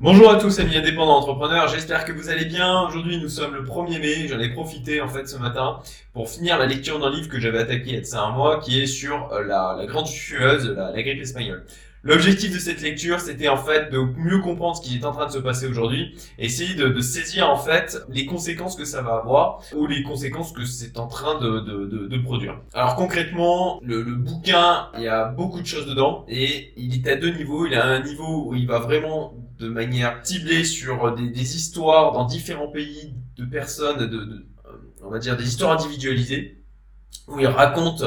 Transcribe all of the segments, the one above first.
Bonjour à tous amis indépendants entrepreneurs, j'espère que vous allez bien. Aujourd'hui nous sommes le 1er mai, j'en ai profité en fait ce matin pour finir la lecture d'un livre que j'avais attaqué il y a un mois qui est sur euh, la, la grande fueuse, la, la grippe espagnole. L'objectif de cette lecture, c'était en fait de mieux comprendre ce qui est en train de se passer aujourd'hui, essayer de, saisir en fait les conséquences que ça va avoir ou les conséquences que c'est en train de, produire. Alors concrètement, le, bouquin, il y a beaucoup de choses dedans et il est à deux niveaux. Il a un niveau où il va vraiment de manière ciblée sur des, des histoires dans différents pays de personnes, de, on va dire des histoires individualisées, où il raconte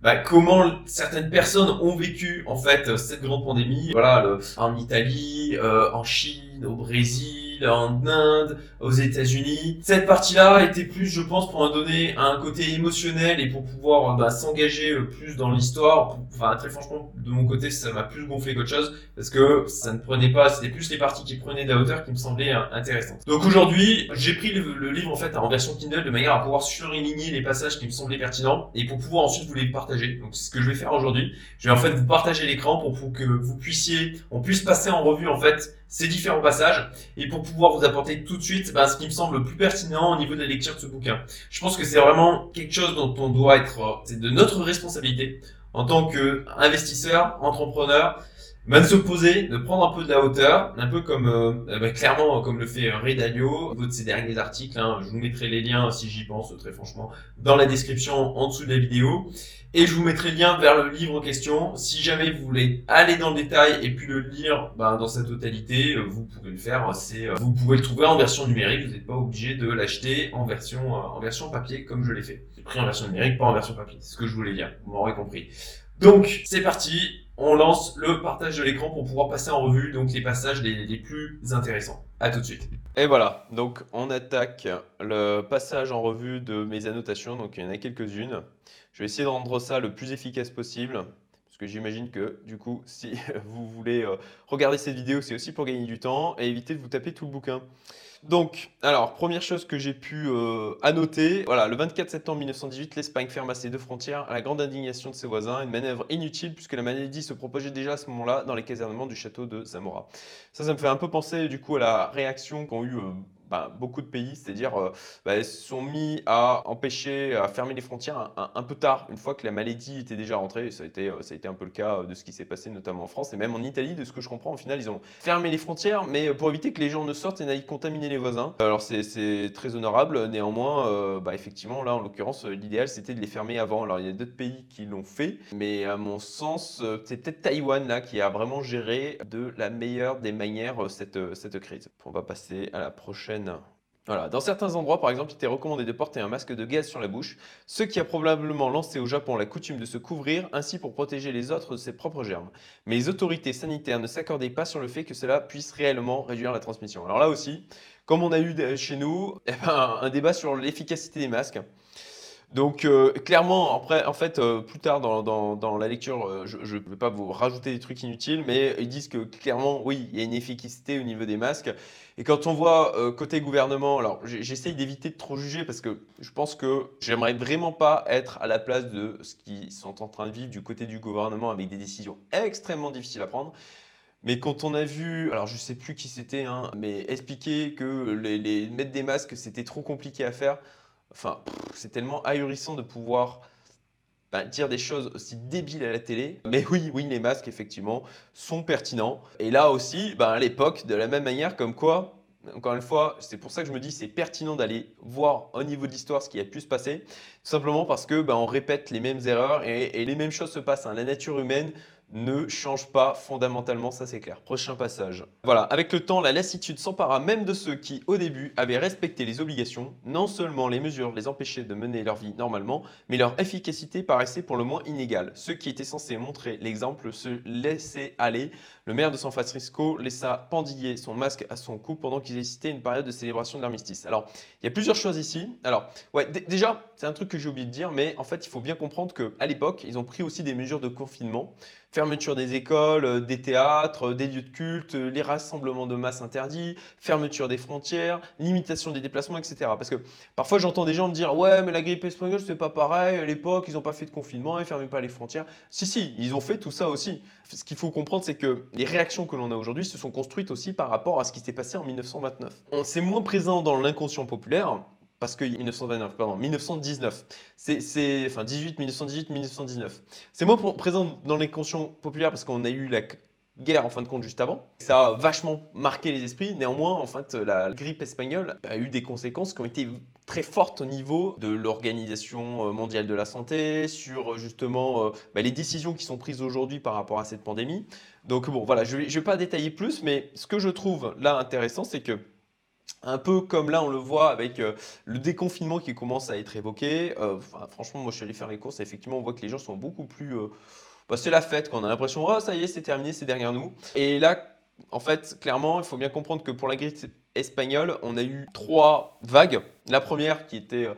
bah, comment certaines personnes ont vécu en fait cette grande pandémie. Voilà, en Italie, euh, en Chine, au Brésil en Inde, aux États-Unis. Cette partie-là était plus, je pense, pour en donner un côté émotionnel et pour pouvoir bah, s'engager plus dans l'histoire. Enfin, très franchement, de mon côté, ça m'a plus gonflé qu'autre chose parce que ça ne prenait pas, c'était plus les parties qui prenaient de la hauteur qui me semblaient euh, intéressantes. Donc aujourd'hui, j'ai pris le, livre en fait en version Kindle de manière à pouvoir surligner les passages qui me semblaient pertinents et pour pouvoir ensuite vous les partager. Donc c'est ce que je vais faire aujourd'hui. Je vais en fait vous partager l'écran pour, pour que vous puissiez, on puisse passer en revue en fait ces différents passages et pour pouvoir vous apporter tout de suite bah, ce qui me semble le plus pertinent au niveau de la lecture de ce bouquin. Je pense que c'est vraiment quelque chose dont on doit être, euh, c'est de notre responsabilité en tant qu'investisseur, entrepreneur, bah, de se poser, de prendre un peu de la hauteur, un peu comme euh, bah, clairement comme le fait Ray Dalio au niveau de ses derniers articles. Hein, je vous mettrai les liens si j'y pense très franchement dans la description en dessous de la vidéo. Et je vous mettrai le lien vers le livre en question. Si jamais vous voulez aller dans le détail et puis le lire bah, dans sa totalité, euh, vous pouvez le faire. C'est, euh, vous pouvez le trouver en version numérique. Vous n'êtes pas obligé de l'acheter en version, euh, en version papier comme je l'ai fait. J'ai pris en version numérique, pas en version papier. C'est ce que je voulais dire. Vous m'aurez compris. Donc, c'est parti. On lance le partage de l'écran pour pouvoir passer en revue donc les passages les, les plus intéressants. À tout de suite. Et voilà, donc on attaque le passage en revue de mes annotations. Donc il y en a quelques-unes. Je vais essayer de rendre ça le plus efficace possible. Parce que j'imagine que du coup, si vous voulez euh, regarder cette vidéo, c'est aussi pour gagner du temps et éviter de vous taper tout le bouquin. Donc, alors, première chose que j'ai pu euh, annoter, voilà, le 24 septembre 1918, l'Espagne ferme ses deux frontières à la grande indignation de ses voisins, une manœuvre inutile puisque la maladie se propageait déjà à ce moment-là dans les casernements du château de Zamora. Ça, ça me fait un peu penser du coup à la réaction qu'ont eu euh, bah, beaucoup de pays, c'est-à-dire euh, bah, sont mis à empêcher, à fermer les frontières un, peu tard, une fois que la maladie était déjà rentrée. Ça a été, euh, ça a été un peu le cas de ce qui s'est passé notamment en France et même en Italie, de ce que je comprends. Au final, ils ont fermé les frontières, mais pour éviter que les gens ne sortent et n'aillent contaminer les voisins. Alors c'est très honorable, néanmoins, euh, bah, effectivement, là en l'occurrence, l'idéal c'était de les fermer avant. Alors il y a d'autres pays qui l'ont fait, mais à mon sens, c'est peut-être Taïwan là qui a vraiment géré de la meilleure des manières cette, cette crise. On va passer à la prochaine Dans certains endroits, par exemple, il était recommandé de porter un masque de gaz sur la bouche, ce qui a probablement lancé au Japon la coutume de se couvrir, ainsi pour protéger les autres de ses propres germes. Mais les autorités sanitaires ne s'accordaient pas sur le fait que cela puisse réellement réduire la transmission. Alors là aussi, comme on a eu chez nous, eh ben, un débat sur l'efficacité des masques. Donc euh, clairement, après, en fait, euh, plus tard dans, dans, la lecture, euh, je ne vais pas vous rajouter des trucs inutiles, mais ils disent que clairement, oui, il y a une efficacité au niveau des masques. Et quand on voit côté gouvernement, alors j'essaye d'éviter de trop juger parce que je pense que j'aimerais vraiment pas être à la place de ce qu'ils sont en train de vivre du côté du gouvernement avec des décisions extrêmement difficiles à prendre. Mais quand on a vu, alors je sais plus qui c'était, hein, mais expliquer que les, les mettre des masques c'était trop compliqué à faire, Enfin, c'est tellement ahurissant de pouvoir bah, dire des choses aussi débiles à la télé. Mais oui, oui, les masques, effectivement, sont pertinents. Et là aussi, bah, à l'époque, de la même manière, comme quoi, encore une fois, c'est pour ça que je me dis c'est pertinent d'aller voir au niveau de l'histoire ce qui a pu se passer. Tout simplement parce que bah, on répète les mêmes erreurs et, les mêmes choses se passent. Hein. La nature humaine ne change pas fondamentalement, ça c'est clair. Prochain passage. Voilà, avec le temps, la lassitude s'empara même de ceux qui, au début, avaient respecté les obligations. Non seulement les mesures les empêchaient de mener leur vie normalement, mais leur efficacité paraissait pour le moins inégale. Ceux qui étaient censés montrer l'exemple se laissaient aller. Le maire de San Francisco laissa pendiller son masque à son cou pendant qu'ils hésitaient une période de célébration de l'armistice. Alors, il y a plusieurs choses ici. Alors, ouais, déjà, c'est un truc que j'ai oublié de dire, mais en fait, il faut bien comprendre qu'à l'époque, ils ont pris aussi des mesures de confinement Fermeture des écoles, euh, des théâtres, euh, des lieux de culte, euh, les rassemblements de masse interdits, fermeture des frontières, limitation des déplacements, etc. Parce que parfois j'entends des gens me dire Ouais, mais la grippe espagnole, c'est pas pareil. À l'époque, ils n'ont pas fait de confinement, ils fermaient pas les frontières. Si, si, ils ont fait tout ça aussi. Ce qu'il faut comprendre, c'est que les réactions que l'on a aujourd'hui se sont construites aussi par rapport à ce qui s'est passé en 1929. On C'est moins présent dans l'inconscient populaire parce que 1929, pardon, 1919, c'est, enfin 18, 1918, 1919. C'est moins présent dans les consciences populaires parce qu'on a eu la guerre en fin de compte juste avant. Ça a vachement marqué les esprits. Néanmoins, en fait, la grippe espagnole a eu des conséquences qui ont été très fortes au niveau de l'organisation mondiale de la santé, sur justement euh, bah, les décisions qui sont prises aujourd'hui par rapport à cette pandémie. Donc bon, voilà, je ne vais pas détailler plus, mais ce que je trouve là intéressant, c'est que un peu comme là, on le voit avec euh, le déconfinement qui commence à être évoqué. Euh, franchement, moi, je suis allé faire les courses. Et effectivement, on voit que les gens sont beaucoup plus. Euh, bah, c'est la fête, quand on a l'impression, oh, ça y est, c'est terminé, c'est derrière nous. Et là, en fait, clairement, il faut bien comprendre que pour la grippe espagnole, on a eu trois vagues. La première qui était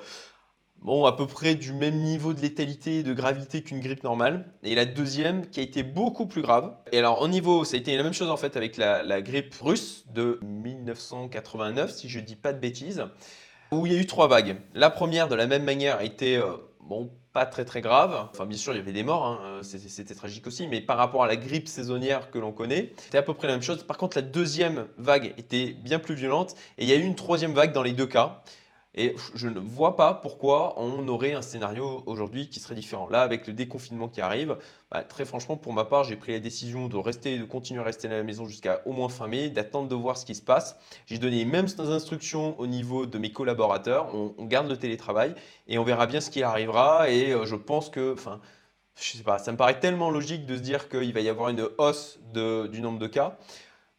bon, à peu près du même niveau de létalité et de gravité qu'une grippe normale. Et la deuxième qui a été beaucoup plus grave. Et alors, au niveau, ça a été la même chose en fait avec la, grippe russe de 1989, si je dis pas de bêtises, où il y a eu trois vagues. La première, de la même manière, a été, euh, bon, pas très très grave. Enfin, bien sûr, il y avait des morts, hein. c'était tragique aussi, mais par rapport à la grippe saisonnière que l'on connaît, c'était à peu près la même chose. Par contre, la deuxième vague était bien plus violente et il y a eu une troisième vague dans les deux cas. Et je ne vois pas pourquoi on aurait un scénario aujourd'hui qui serait différent. Là, avec le déconfinement qui arrive, bah, très franchement, pour ma part, j'ai pris la décision de rester, de continuer à rester à la maison jusqu'à au moins fin mai, d'attendre de voir ce qui se passe. J'ai donné les mêmes instructions au niveau de mes collaborateurs. On, garde le télétravail et on verra bien ce qui arrivera. Et euh, je pense que, enfin, je sais pas, ça me paraît tellement logique de se dire qu'il va y avoir une hausse du nombre de cas.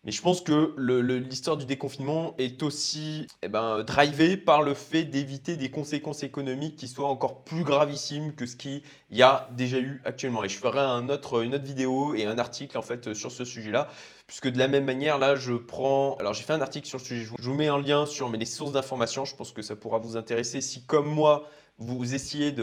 Mais je pense que l'histoire du déconfinement est aussi eh ben, drivée par le fait d'éviter des conséquences économiques qui soient encore plus gravissimes que ce qu'il y a déjà eu actuellement. Et je ferai un autre, une autre vidéo et un article en fait sur ce sujet-là, puisque de la même manière, là, je prends... Alors j'ai fait un article sur le sujet, je vous mets un lien sur mes sources d'informations, je pense que ça pourra vous intéresser si comme moi, vous essayez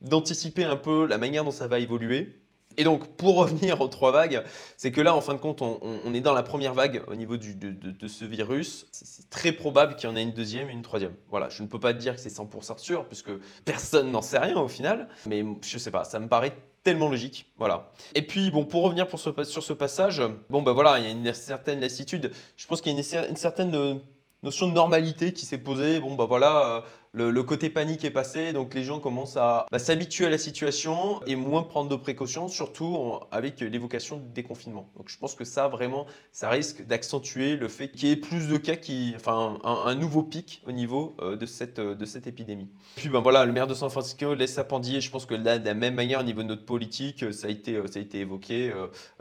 d'anticiper un peu la manière dont ça va évoluer. Et donc, pour revenir aux trois vagues, c'est que là, en fin de compte, on, est dans la première vague au niveau de, ce virus. C'est très probable qu'il y en ait une deuxième et une troisième. Voilà, je ne peux pas dire que c'est 100% sûr, puisque personne n'en sait rien au final. Mais je sais pas, ça me paraît tellement logique. Voilà. Et puis, bon, pour revenir sur ce passage, bon, ben voilà, il y a une certaine lassitude. Je pense qu'il y a une, certaine euh, notion de normalité qui s'est posée. Bon, bah voilà, euh, le, côté panique est passé, donc les gens commencent à bah, s'habituer à la situation et moins prendre de précautions, surtout avec l'évocation du déconfinement. Donc je pense que ça, vraiment, ça risque d'accentuer le fait qu'il y ait plus de cas, qui, enfin, un, nouveau pic au niveau euh, de, cette, euh, de cette épidémie. Puis ben voilà, le maire de San Francisco laisse sa pandille, je pense que là, de la même manière, au niveau de notre politique, ça a été, ça a été évoqué.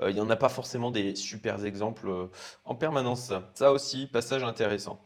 Il n'y en a pas forcément des super exemples en permanence. Ça aussi, passage intéressant.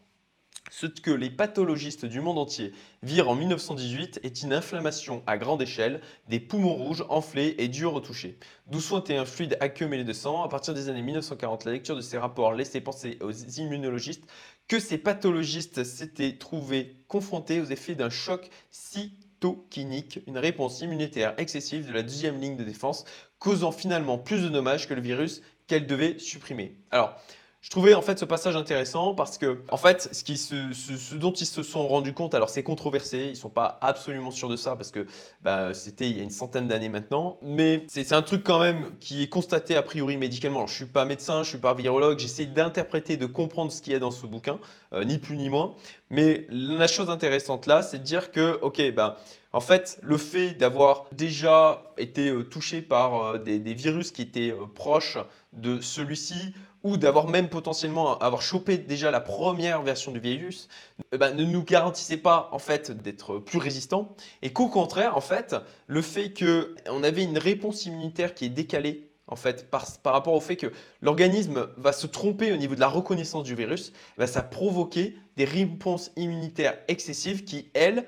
Ce que les pathologistes du monde entier virent en 1918 est une inflammation à grande échelle des poumons rouges enflés et durs au toucher, d'où sointait un fluide aqueux mêlé de sang. À partir des années 1940, la lecture de ces rapports laissait penser aux immunologistes que ces pathologistes s'étaient trouvés confrontés aux effets d'un choc cytokinique, une réponse immunitaire excessive de la deuxième ligne de défense, causant finalement plus de dommages que le virus qu'elle devait supprimer. Alors, je trouvais en fait ce passage intéressant parce que en fait ce, dont ils se sont rendus compte, alors c'est controversé, ils sont pas absolument sûrs de ça parce que bah, c'était il y a une centaine d'années maintenant, mais c'est un truc quand même qui est constaté a priori médicalement. Alors, je suis pas médecin, je suis pas virologue, j'essaie d'interpréter, de comprendre ce qu'il y a dans ce bouquin, euh, ni plus ni moins. Mais la chose intéressante là, c'est de dire que ok, ben en fait, le fait d'avoir déjà été euh, touché par euh, des, virus qui étaient proches de celui-ci, ou d'avoir même potentiellement avoir chopé déjà la première version du virus, eh ben, ne nous garantissait pas en fait d'être plus résistant. Et qu'au contraire en fait le fait que on avait une réponse immunitaire qui est décalée en fait par, rapport au fait que l'organisme va se tromper au niveau de la reconnaissance du virus, eh ben, ça provoquait des réponses immunitaires excessives qui elles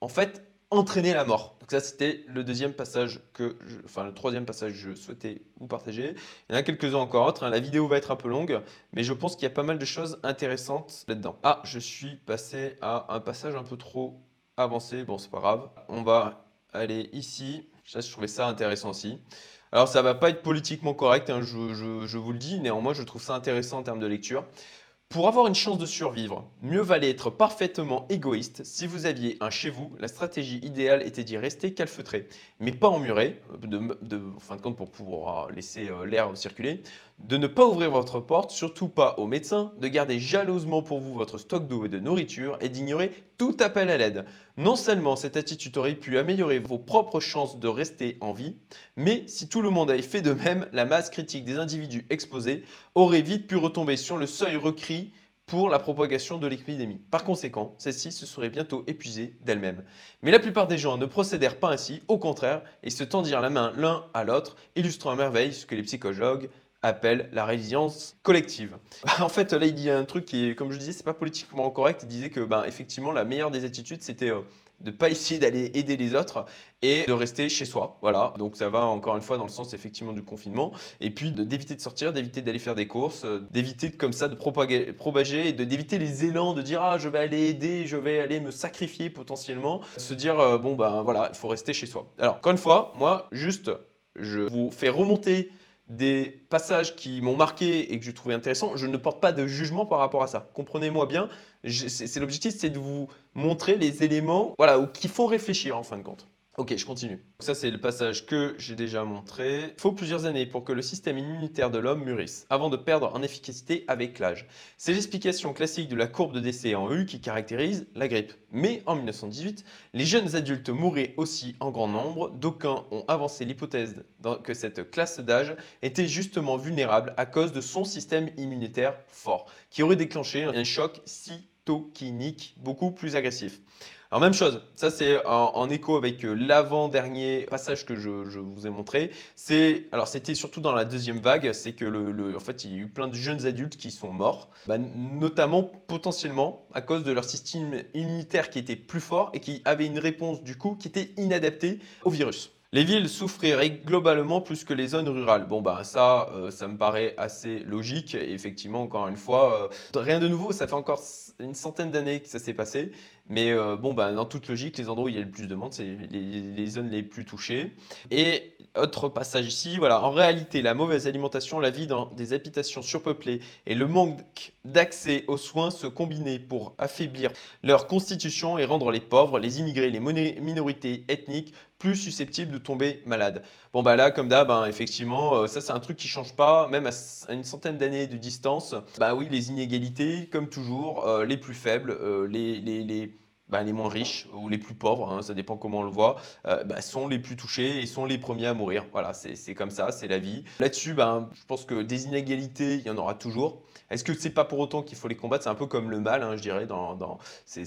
en fait entraînaient la mort. Donc ça, c'était le deuxième passage que, enfin le troisième passage que je souhaitais vous partager. Il y en a quelques-uns encore autres. Hein. La vidéo va être un peu longue, mais je pense qu'il y a pas mal de choses intéressantes là-dedans. Ah, je suis passé à un passage un peu trop avancé. Bon, c'est pas grave. On va aller ici. je trouvais ça intéressant aussi. Alors ça va pas être politiquement correct, hein, je, vous le dis, néanmoins je trouve ça intéressant en termes de lecture. Pour avoir une chance de survivre, mieux valait être parfaitement égoïste. Si vous aviez un chez vous, la stratégie idéale était d'y rester calfeutré, mais pas emmuré, de, en fin de compte pour pouvoir laisser euh, l'air circuler, de ne pas ouvrir votre porte, surtout pas aux médecins, de garder jalousement pour vous votre stock d'eau et de nourriture et d'ignorer tout appel à l'aide. Non seulement cette attitude aurait pu améliorer vos propres chances de rester en vie, mais si tout le monde avait fait de même, la masse critique des individus exposés aurait vite pu retomber sur le seuil requis pour la propagation de l'épidémie. Par conséquent, celle-ci se serait bientôt épuisée d'elle-même. Mais la plupart des gens ne procédèrent pas ainsi, au contraire, et se tendirent la main l'un à l'autre, illustrant à merveille ce que les psychologues appelle la résilience collective. En fait, là, il dit un truc qui comme je disais, c'est pas politiquement correct. Il disait que, ben, effectivement, la meilleure des attitudes, c'était euh, de pas essayer d'aller aider les autres et de rester chez soi. Voilà, donc ça va encore une fois dans le sens effectivement du confinement. Et puis d'éviter de, sortir, d'éviter d'aller faire des courses, euh, d'éviter comme ça de propager, propager et d'éviter les élans de dire ah je vais aller aider, je vais aller me sacrifier potentiellement. Se dire euh, bon ben voilà, il faut rester chez soi. Alors encore une fois, moi juste je vous fais remonter des passages qui m'ont marqué et que j'ai trouvé intéressants, je ne porte pas de jugement par rapport à ça. Comprenez-moi bien, c'est l'objectif, c'est de vous montrer les éléments voilà, qui font réfléchir en fin de compte. Ok, je continue. Ça, c'est le passage que j'ai déjà montré. Il faut plusieurs années pour que le système immunitaire de l'homme mûrisse, avant de perdre en efficacité avec l'âge. C'est l'explication classique de la courbe de décès en U qui caractérise la grippe. Mais en 1918, les jeunes adultes mouraient aussi en grand nombre. D'aucuns ont avancé l'hypothèse que cette classe d'âge était justement vulnérable à cause de son système immunitaire fort, qui aurait déclenché un choc cytokinique beaucoup plus agressif. Alors même chose, ça c'est en, écho avec euh, l'avant-dernier passage que je, vous ai montré. C'est alors c'était surtout dans la deuxième vague, c'est que le, en fait il y a eu plein de jeunes adultes qui sont morts, bah, notamment potentiellement à cause de leur système immunitaire qui était plus fort et qui avait une réponse du coup qui était inadaptée au virus. Les villes souffriraient globalement plus que les zones rurales. Bon, bah ça, euh, ça me paraît assez logique. effectivement, encore une fois, euh, rien de nouveau. Ça fait encore une centaine d'années que ça s'est passé. Mais euh, bon, bah, dans toute logique, les endroits où il y a le plus de monde, c'est les, zones les plus touchées. Et autre passage ici, voilà, en réalité, la mauvaise alimentation, la vie dans des habitations surpeuplées et le manque d'accès aux soins se combinaient pour affaiblir leur constitution et rendre les pauvres, les immigrés, les minorités ethniques plus susceptibles de tomber malades. Bon bah là, comme d'hab, hein, effectivement, euh, ça c'est un truc qui change pas, même à, une centaine d'années de distance. Bah oui, les inégalités, comme toujours, euh, les plus faibles, les, les, les bah, les moins riches ou les plus pauvres, hein, ça dépend comment on le voit, bah, sont les plus touchés et sont les premiers à mourir. Voilà, c'est comme ça, c'est la vie. Là-dessus, ben, je pense que des inégalités, il y en aura toujours. Est-ce que c'est pas pour autant qu'il faut les combattre? C'est un peu comme le mal, hein, je dirais. Dans,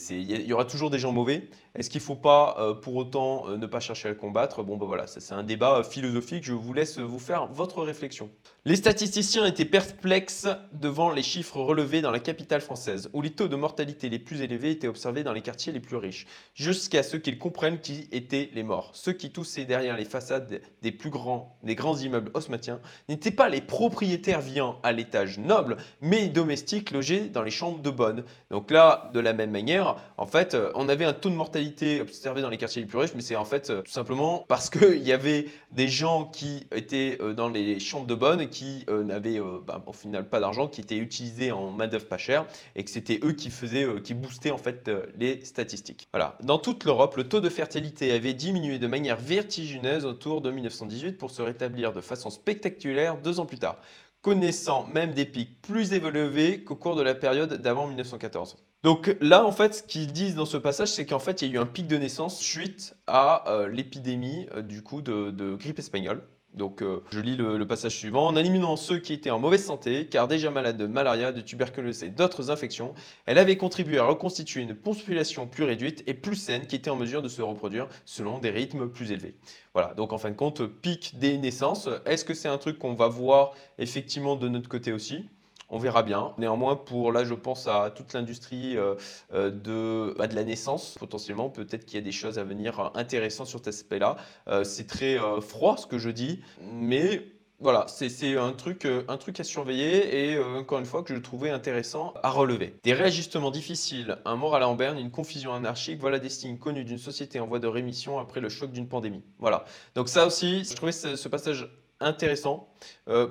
il y, aura toujours des gens mauvais. Est-ce qu'il faut pas euh, pour autant euh, ne pas chercher à le combattre? Bon, ben voilà, c'est un débat euh, philosophique. Je vous laisse vous faire votre réflexion. Les statisticiens étaient perplexes devant les chiffres relevés dans la capitale française, où les taux de mortalité les plus élevés étaient observés dans les quartiers les plus riches, jusqu'à ce qu'ils comprennent qui étaient les morts. Ceux qui toussaient derrière les façades des plus grands, des grands immeubles osmatiens n'étaient pas les propriétaires vivant à l'étage noble, mais domestiques logés dans les chambres de bonne. Donc là, de la même manière, en fait, on avait un taux de mortalité observé dans les quartiers les plus riches, mais c'est en fait tout simplement parce qu'il y avait des gens qui étaient euh, dans les chambres de bonne qui euh, n'avaient euh, bah, au final pas d'argent, qui étaient utilisés en main d'œuvre pas chère et que c'était eux qui faisaient, euh, qui boostaient en fait les statistiques. Voilà. Dans toute l'Europe, le taux de fertilité avait diminué de manière vertigineuse autour de 1918 pour se rétablir de façon spectaculaire deux ans plus tard connaissant même des pics plus élevés qu'au cours de la période d'avant 1914. Donc là, en fait, ce qu'ils disent dans ce passage, c'est qu'en fait, il y a eu un pic de naissance suite à l'épidémie du coup de grippe espagnole. Donc euh, je lis le, passage suivant. En éliminant ceux qui étaient en mauvaise santé, car déjà malades de malaria, de tuberculose et d'autres infections, elle avait contribué à reconstituer une population plus réduite et plus saine qui était en mesure de se reproduire selon des rythmes plus élevés. Voilà, donc en fin de compte, pic des naissances. Est-ce que c'est un truc qu'on va voir effectivement de notre côté aussi? On verra bien. Néanmoins, pour là, je pense à toute l'industrie euh, euh, bah, de, la naissance, potentiellement. Peut-être qu'il y a des choses à venir intéressantes sur cet aspect-là. Euh, c'est très froid ce que je dis, mais voilà, c'est un truc, un truc à surveiller et encore une fois que je trouvais intéressant à relever. Des réajustements difficiles, un moral en berne, une confusion anarchique, voilà des signes connus d'une société en voie de rémission après le choc d'une pandémie. Voilà. Donc ça aussi, je trouvais ce passage intéressant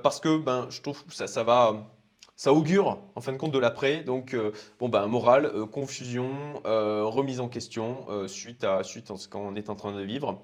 parce que ben, je trouve que ça, ça va ça augure en fin de compte de l'après. Donc, euh, bon, ben, morale, euh, confusion, euh, remise en question suite à, suite à ce qu'on est en train de vivre.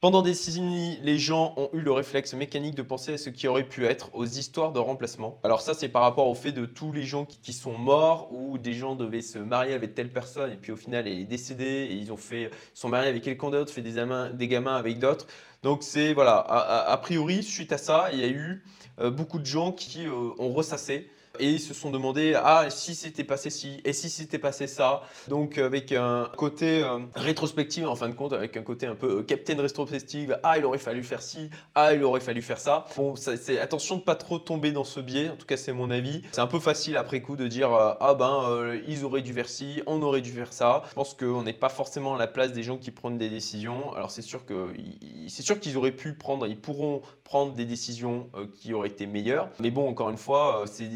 Pendant des décennies, les gens ont eu le réflexe mécanique de penser à ce qui aurait pu être aux histoires de remplacement. Alors ça, c'est par rapport au fait de tous les gens qui, sont morts ou des gens devaient se marier avec telle personne et puis au final elle est décédée et ils ont fait sont mariés avec quelqu'un d'autre, fait des, des gamins avec d'autres. Donc c'est voilà, a, priori suite à ça, il y a eu beaucoup de gens qui ont ressassé et ils se sont demandé ah si c'était passé ci et si c'était passé ça? Donc avec un côté euh, rétrospectif en fin de compte avec un côté un peu euh, captain rétrospective ah il aurait fallu faire ci ah il aurait fallu faire ça bon c'est attention de pas trop tomber dans ce biais en tout cas c'est mon avis. C'est un peu facile après coup de dire euh, ah ben ils auraient dû faire ci on aurait dû faire ça je pense qu'on n'est pas forcément à la place des gens qui prennent des décisions. Alors c'est sûr que c'est sûr qu'ils auraient pu prendre ils pourront prendre des décisions qui auraient été meilleures. Mais bon encore une fois c'est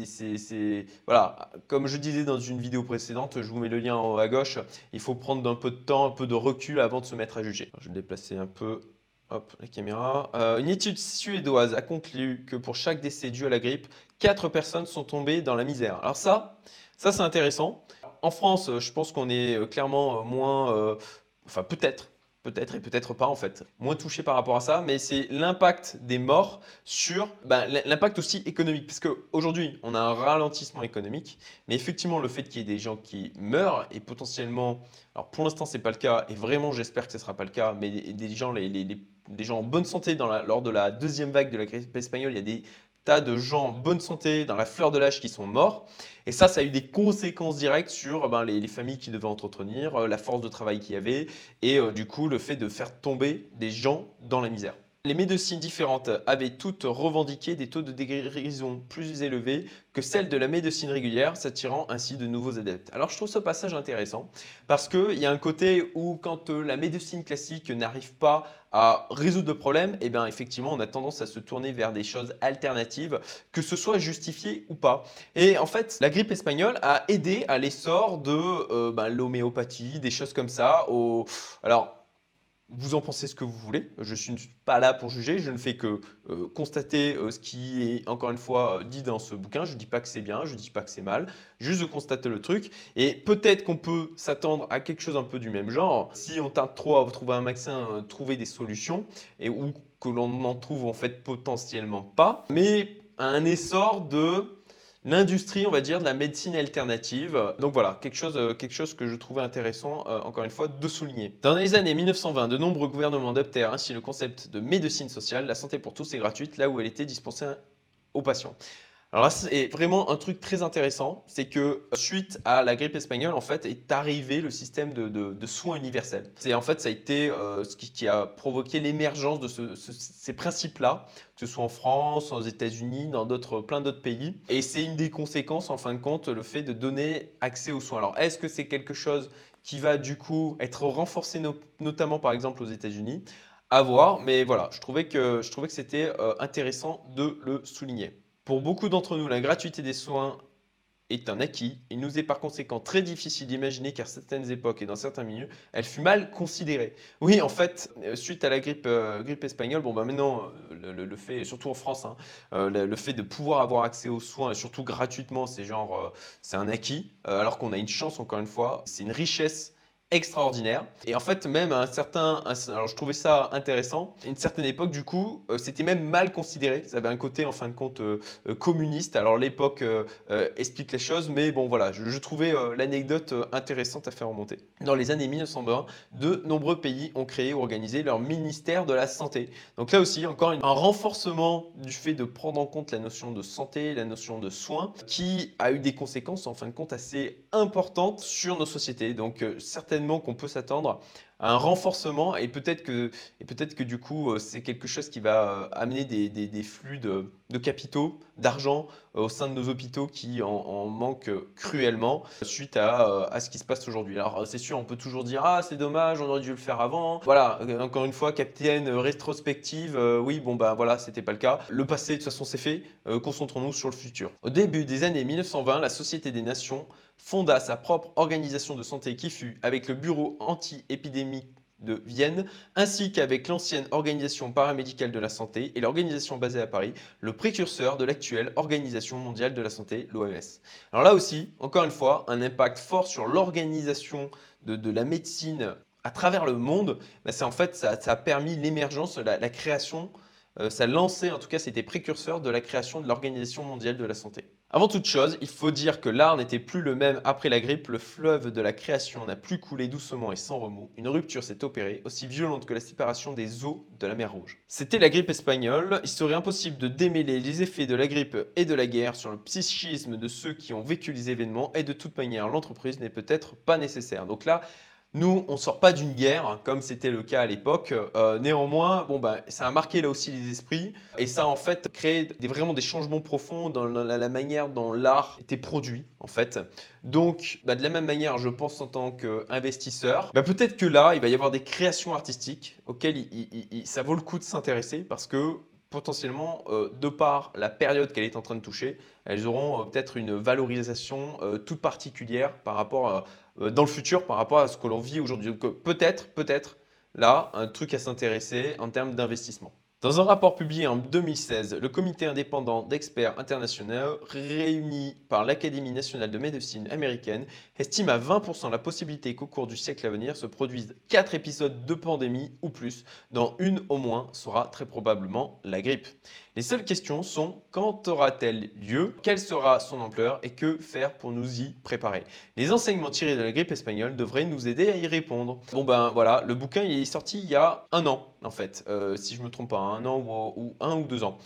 voilà, comme je disais dans une vidéo précédente, je vous mets le lien en haut à gauche. Il faut prendre un peu de temps, un peu de recul avant de se mettre à juger. Je vais déplacer un peu. Hop, la caméra. Euh, une étude suédoise a conclu que pour chaque décès dû à la grippe, 4 personnes sont tombées dans la misère. Alors ça, ça c'est intéressant. En France, je pense qu'on est euh, clairement euh, moins, enfin peut-être, peut-être et peut-être pas en fait, moins touché par rapport à ça, mais c'est l'impact des morts sur ben, l'impact aussi économique, parce qu'aujourd'hui on a un ralentissement économique, mais effectivement le fait qu'il y ait des gens qui meurent et potentiellement, alors pour l'instant c'est pas le cas, et vraiment j'espère que ce sera pas le cas, mais des gens, des gens en bonne santé lors de la deuxième vague de la grippe espagnole, il y a des tas de gens en bonne santé, dans la fleur de l'âge, qui sont morts. Et ça, ça a eu des conséquences directes sur ben, les, familles qui devaient entretenir, euh, la force de travail qu'il y avait, et euh, du coup, le fait de faire tomber des gens dans la misère. Les médecines différentes avaient toutes revendiqué des taux de guérison plus élevés que celles de la médecine régulière, s'attirant ainsi de nouveaux adeptes. Alors je trouve ce passage intéressant parce qu'il y a un côté où quand euh, la médecine classique n'arrive pas à résoudre le problème, eh bien effectivement on a tendance à se tourner vers des choses alternatives, que ce soit justifié ou pas. Et en fait, la grippe espagnole a aidé à l'essor de euh, ben, l'homéopathie, des choses comme ça. Alors vous en pensez ce que vous voulez. Je ne suis pas là pour juger. Je ne fais que euh, constater euh, ce qui est, encore une fois, euh, dit dans ce bouquin. Je ne dis pas que c'est bien, je ne dis pas que c'est mal. Juste de constater le truc. Et peut-être qu'on peut, s'attendre à quelque chose un peu du même genre. Si on tarde trop à trouver un vaccin, trouver des solutions, et ou que l'on n'en trouve en fait potentiellement pas. Mais un essor de l'industrie, on va dire, de la médecine alternative. Donc voilà, quelque chose, euh, quelque chose que je trouvais intéressant, euh, encore une fois, de souligner. Dans les années 1920, de nombreux gouvernements adoptèrent ainsi le concept de médecine sociale. La santé pour tous est gratuite là où elle était dispensée aux patients. Alors là, c'est vraiment un truc très intéressant, c'est que suite à la grippe espagnole, en fait, est arrivé le système de, soins universels. C'est en fait, ça a été euh, ce qui, a provoqué l'émergence de ces principes-là, que ce soit en France, aux États-Unis, dans plein d'autres pays. Et c'est une des conséquences, en fin de compte, le fait de donner accès aux soins. Alors, est-ce que c'est quelque chose qui va du coup être renforcé, notamment par exemple aux États-Unis? À voir, mais voilà, je trouvais que, que c'était euh, intéressant de le souligner. Pour beaucoup d'entre nous, la gratuité des soins est un acquis. Il nous est par conséquent très difficile d'imaginer qu'à certaines époques et dans certains milieux, elle fut mal considérée. Oui, en fait, euh, suite à la grippe, euh, grippe espagnole, bon, bah maintenant, euh, le, fait, surtout en France, hein, le, fait de pouvoir avoir accès aux soins, et surtout gratuitement, c'est genre, c'est un acquis, alors qu'on a une chance, encore une fois, c'est une richesse extraordinaire. Et en fait, même un certain, alors je trouvais ça intéressant, une certaine époque, du coup, euh, c'était même mal considéré. Ça avait un côté, en fin de compte, euh, euh, communiste. Alors l'époque explique les choses, mais bon, voilà, je, trouvais l'anecdote intéressante à faire remonter. Dans les années 1920, de nombreux pays ont créé ou organisé leur ministère de la santé. Donc là aussi, encore un renforcement du fait de prendre en compte la notion de santé, la notion de soins, qui a eu des conséquences, en fin de compte, assez importantes sur nos sociétés. Donc certaines qu'on peut s'attendre un renforcement et peut-être que, peut-être que du coup, euh, c'est quelque chose qui va euh, amener des, des, flux de, de capitaux, d'argent euh, au sein de nos hôpitaux qui en, manquent cruellement suite à, à, ce qui se passe aujourd'hui. Alors, c'est sûr, on peut toujours dire Ah, c'est dommage, on aurait dû le faire avant. Voilà, encore une fois, capitaine rétrospective, oui, bon, bah voilà, c'était pas le cas. Le passé, de toute façon, c'est fait. Concentrons-nous sur le futur. Au début des années 1920, la Société des Nations fonda sa propre organisation de santé qui fut, avec le Bureau de Vienne, ainsi qu'avec l'ancienne Organisation paramédicale de la santé et l'organisation basée à Paris, le précurseur de l'actuelle Organisation mondiale de la santé, l'OMS. Alors là aussi, encore une fois, un impact fort sur l'organisation de, la médecine à travers le monde, c'est en fait, ça, a permis l'émergence, la, la création, euh, ça lancé, en tout cas, c'était précurseur de la création de l'Organisation mondiale de la santé. Avant toute chose, il faut dire que l'art n'était plus le même après la grippe, le fleuve de la création n'a plus coulé doucement et sans remous, une rupture s'est opérée, aussi violente que la séparation des eaux de la mer Rouge. C'était la grippe espagnole, il serait impossible de démêler les effets de la grippe et de la guerre sur le psychisme de ceux qui ont vécu les événements, et de toute manière l'entreprise n'est peut-être pas nécessaire. Donc là, nous, on sort pas d'une guerre, comme c'était le cas à l'époque. Euh, néanmoins, bon, bah, ça a marqué là aussi les esprits. Et ça a en fait créé des, vraiment des changements profonds dans la, manière dont l'art était produit, en fait. Donc, bah, de la même manière, je pense en tant qu'investisseur, bah, peut-être que là, il va y avoir des créations artistiques auxquelles ça vaut le coup de s'intéresser parce que potentiellement, euh, de par la période qu'elle est en train de toucher, elles auront euh, peut-être une valorisation toute particulière par rapport dans le futur par rapport à ce que l'on vit aujourd'hui. Donc euh, peut-être, peut-être, là, un truc à s'intéresser en termes d'investissement. Dans un rapport publié en 2016, le comité indépendant d'experts internationaux réuni par l'Académie nationale de médecine américaine estime à 20% la possibilité qu'au cours du siècle à venir se produisent 4 épisodes de pandémie ou plus, dont une au moins sera très probablement la grippe. Les seules questions sont quand aura-t-elle lieu, quelle sera son ampleur et que faire pour nous y préparer? Les enseignements tirés de la grippe espagnole devraient nous aider à y répondre. Bon ben voilà, le bouquin est sorti il y a un an en fait, euh, si je me trompe pas, un an ou un ou deux ans.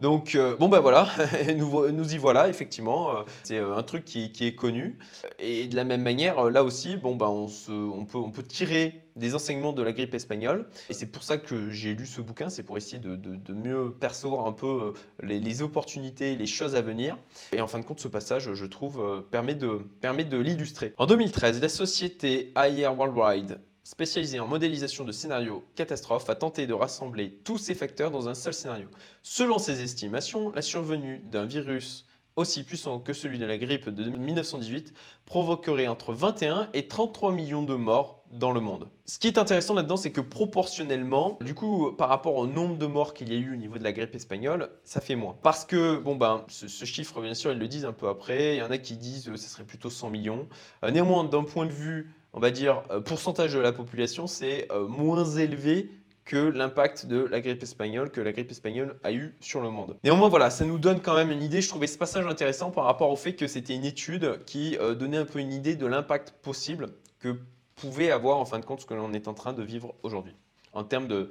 Donc, euh, bon ben voilà, nous, y voilà, effectivement. Euh, c'est un truc qui, est connu. Et de la même manière, là aussi, bon ben on, peut, tirer des enseignements de la grippe espagnole. Et c'est pour ça que j'ai lu ce bouquin, c'est pour essayer de, mieux percevoir un peu les, opportunités, les choses à venir. Et en fin de compte, ce passage, je trouve, permet de, permet de l'illustrer. En 2013, la société AIR Worldwide spécialisé en modélisation de scénarios catastrophes, a tenté de rassembler tous ces facteurs dans un seul scénario. Selon ses estimations, la survenue d'un virus aussi puissant que celui de la grippe de 1918 provoquerait entre 21 et 33 millions de morts dans le monde. Ce qui est intéressant là-dedans, c'est que proportionnellement, du coup, par rapport au nombre de morts qu'il y a eu au niveau de la grippe espagnole, ça fait moins. Parce que, bon ben, ce, chiffre, bien sûr, ils le disent un peu après, il y en a qui disent que ce serait plutôt 100 millions. Euh, néanmoins, d'un point de vue on va dire, euh, pourcentage de la population, c'est euh, moins élevé que l'impact de la grippe espagnole que la grippe espagnole a eu sur le monde. Néanmoins, voilà, ça nous donne quand même une idée. Je trouvais ce passage intéressant par rapport au fait que c'était une étude qui euh, donnait un peu une idée de l'impact possible que pouvait avoir en fin de compte ce que l'on est en train de vivre aujourd'hui en termes de,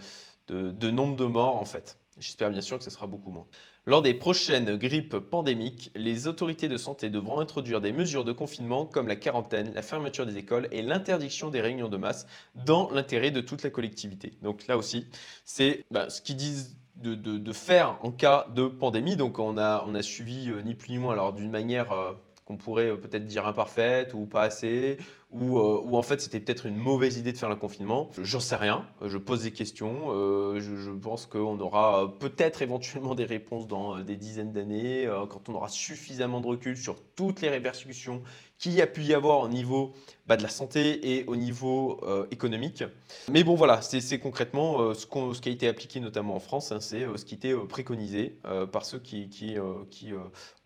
de nombre de morts en fait. J'espère bien sûr que ce sera beaucoup moins. Lors des prochaines grippes pandémiques, les autorités de santé devront introduire des mesures de confinement comme la quarantaine, la fermeture des écoles et l'interdiction des réunions de masse dans l'intérêt de toute la collectivité. Donc là aussi, c'est bah, ce qu'ils disent de, faire en cas de pandémie. Donc on a, suivi euh, ni plus ni moins, alors d'une manière euh, qu'on pourrait euh, peut-être dire imparfaite ou pas assez, ou, ou en fait c'était peut-être une mauvaise idée de faire le confinement. J'en sais rien, je pose des questions, euh, je, pense qu'on aura peut-être éventuellement des réponses dans des dizaines d'années, quand on aura suffisamment de recul sur toutes les répercussions qu'il y a pu y avoir au niveau bah, de la santé et au niveau euh, économique. Mais bon, voilà, c'est concrètement euh, ce, qui a été appliqué notamment en France, hein, c'est euh, ce qui était préconisé par ceux qui,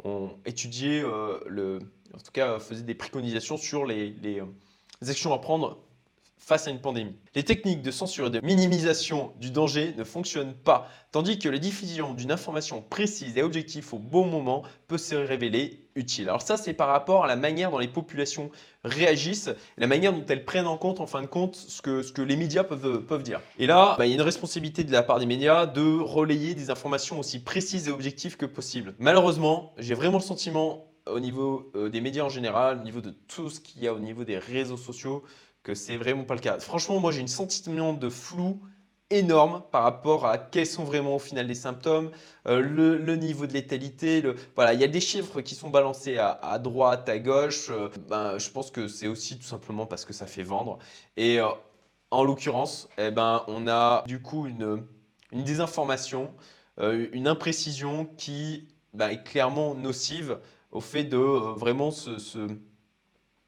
ont étudié, le, en tout cas, faisaient des préconisations sur les actions à prendre face à une pandémie. Les techniques de censure et de minimisation du danger ne fonctionnent pas, tandis que la diffusion d'une information précise et objective au bon moment peut se révéler Alors ça, c'est par rapport à la manière dont les populations réagissent, la manière dont elles prennent en compte, en fin de compte, ce que, ce que les médias peuvent, peuvent dire. Et là, bah, il y a une responsabilité de la part des médias de relayer des informations aussi précises et objectives que possible. Malheureusement, j'ai vraiment le sentiment au niveau euh, des médias en général, au niveau de tout ce qu'il y a au niveau des réseaux sociaux, que c'est vraiment pas le cas. Franchement, moi j'ai une sentiment de flou énorme par rapport à quels sont vraiment au final les symptômes, euh, le, niveau de létalité. Voilà, il y a des chiffres qui sont balancés à, droite, à gauche. Euh, ben, je pense que c'est aussi tout simplement parce que ça fait vendre. Et euh, en l'occurrence, eh ben, on a du coup une, une désinformation, une imprécision qui ben, est clairement nocive au fait de vraiment se... se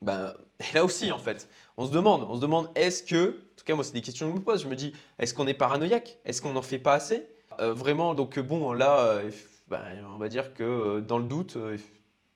ben, et là aussi, en fait, on se demande, on se demande est-ce que tout cas, moi, c'est des questions que je me pose. Je me dis, est-ce qu'on est paranoïaque? Est-ce qu'on n'en fait pas assez? Euh, Vraiment, donc bon, là, euh, ben, on va dire que dans le doute,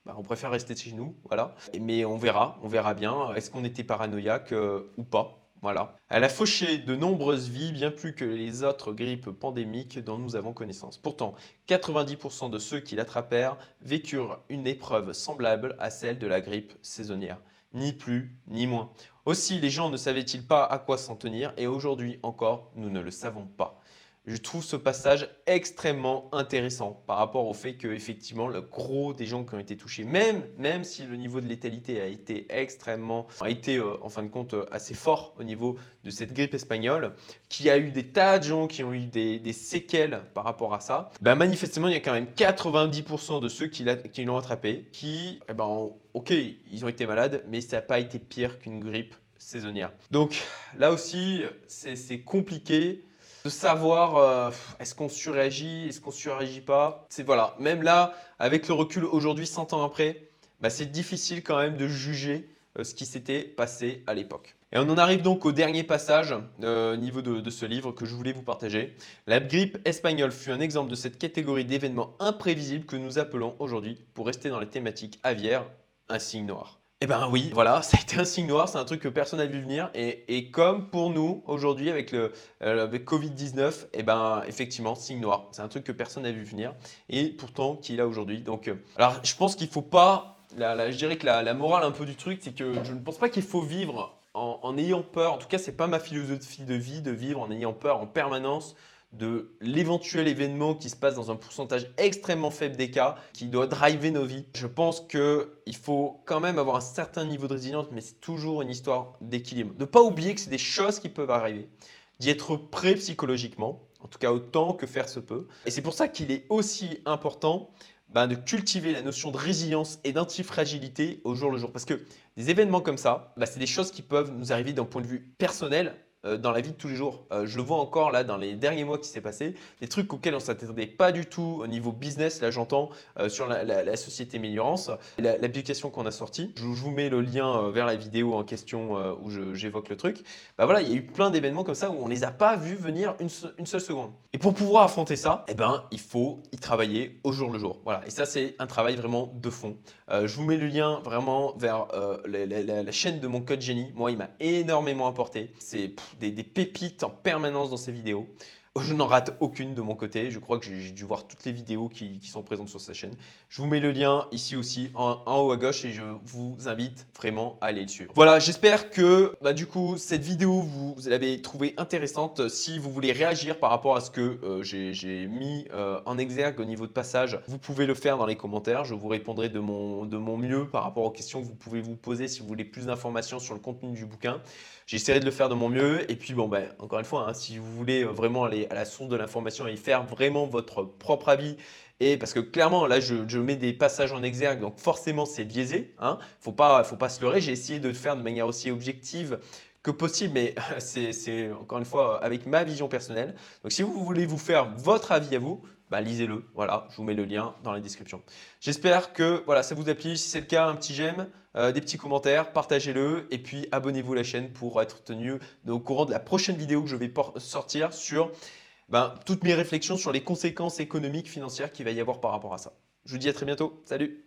ben, on préfère rester chez nous, voilà. Mais on verra, on verra bien. Est-ce qu'on était paranoïaque ou pas voilà. Elle a fauché de nombreuses vies, bien plus que les autres grippes pandémiques dont nous avons connaissance. Pourtant, 90% de ceux qui l'attrapèrent vécurent une épreuve semblable à celle de la grippe saisonnière. Ni plus, ni moins. Aussi, les gens ne savaient-ils pas à quoi s'en tenir et aujourd'hui encore, nous ne le savons pas je trouve ce passage extrêmement intéressant par rapport au fait que effectivement le gros des gens qui ont été touchés, même, même si le niveau de létalité a été extrêmement, a été euh, en fin de compte euh, assez fort au niveau de cette grippe espagnole, qui a eu des tas de gens qui ont eu des, séquelles par rapport à ça, ben manifestement il y a quand même 90% de ceux qui l'ont attrapé qui, eh ben, ok, ils ont été malades, mais ça n'a pas été pire qu'une grippe saisonnière. Donc là aussi, c'est compliqué de savoir euh, est-ce qu'on surréagit, est-ce qu'on surréagit pas. C'est voilà, même là, avec le recul aujourd'hui, 100 ans après, bah, c'est difficile quand même de juger euh, ce qui s'était passé à l'époque. Et on en arrive donc au dernier passage euh, au niveau de, de, ce livre que je voulais vous partager. La grippe espagnole fut un exemple de cette catégorie d'événements imprévisibles que nous appelons aujourd'hui, pour rester dans les thématiques aviaires, un signe noir. Eh ben oui, voilà, ça a été un signe noir, c'est un truc que personne n'a vu venir. Et, comme pour nous, aujourd'hui, avec le euh, Covid-19, eh ben effectivement, signe noir. C'est un truc que personne n'a vu venir. Et pourtant, qui est là aujourd'hui. Donc, euh, alors, je pense qu'il ne faut pas. je dirais que la, morale un peu du truc, c'est que je ne pense pas qu'il faut vivre en, en, ayant peur. En tout cas, c'est pas ma philosophie de vie de vivre en ayant peur en permanence de l'éventuel événement qui se passe dans un pourcentage extrêmement faible des cas, qui doit driver nos vies. Je pense qu'il faut quand même avoir un certain niveau de résilience, mais c'est toujours une histoire d'équilibre. Ne pas oublier que c'est des choses qui peuvent arriver, d'y être prêt psychologiquement, en tout cas autant que faire se peut. Et c'est pour ça qu'il est aussi important ben, de cultiver la notion de résilience et d'antifragilité au jour le jour. Parce que des événements comme ça, ben, c'est des choses qui peuvent nous arriver d'un point de vue personnel, dans la vie de tous les jours. Euh, je le vois encore là dans les derniers mois qui s'est passé, des trucs auxquels on ne s'attendait pas du tout au niveau business, là j'entends, euh, sur la, société Méliorance, l'application qu'on a sortie. Je, vous mets le lien vers la vidéo en question où j'évoque le truc. Bah voilà, il y a eu plein d'événements comme ça où on ne les a pas vus venir une, une, seule seconde. Et pour pouvoir affronter ça, eh ben, il faut y travailler au jour le jour. Voilà, et ça c'est un travail vraiment de fond. je vous mets le lien vraiment vers la, la, chaîne de mon code génie. Moi, il m'a énormément apporté. C'est des, pépites en permanence dans ces vidéos. Je n'en rate aucune de mon côté. Je crois que j'ai dû voir toutes les vidéos qui, sont présentes sur sa chaîne. Je vous mets le lien ici aussi en, haut à gauche et je vous invite vraiment à aller le suivre. Voilà, j'espère que bah, du coup cette vidéo vous, l'avez trouvée intéressante. Si vous voulez réagir par rapport à ce que euh, j'ai mis euh, en exergue au niveau de passage, vous pouvez le faire dans les commentaires. Je vous répondrai de mon, de mon mieux par rapport aux questions que vous pouvez vous poser si vous voulez plus d'informations sur le contenu du bouquin. J'essaierai de le faire de mon mieux. Et puis, bon, ben, encore une fois, hein, si vous voulez vraiment aller à la source de l'information et faire vraiment votre propre avis, et parce que clairement, là, je, mets des passages en exergue, donc forcément, c'est biaisé. Hein. Faut pas, faut pas se leurrer. J'ai essayé de le faire de manière aussi objective que possible, mais c'est encore une fois avec ma vision personnelle. Donc, si vous voulez vous faire votre avis à vous, bah, lisez-le. Voilà, je vous mets le lien dans la description. J'espère que voilà, ça vous a plu. Si c'est le cas, un petit j'aime, euh, des petits commentaires, partagez-le et puis abonnez-vous à la chaîne pour être tenu au courant de la prochaine vidéo que je vais sortir sur ben, toutes mes réflexions sur les conséquences économiques, financières qu'il va y avoir par rapport à ça. Je vous dis à très bientôt. Salut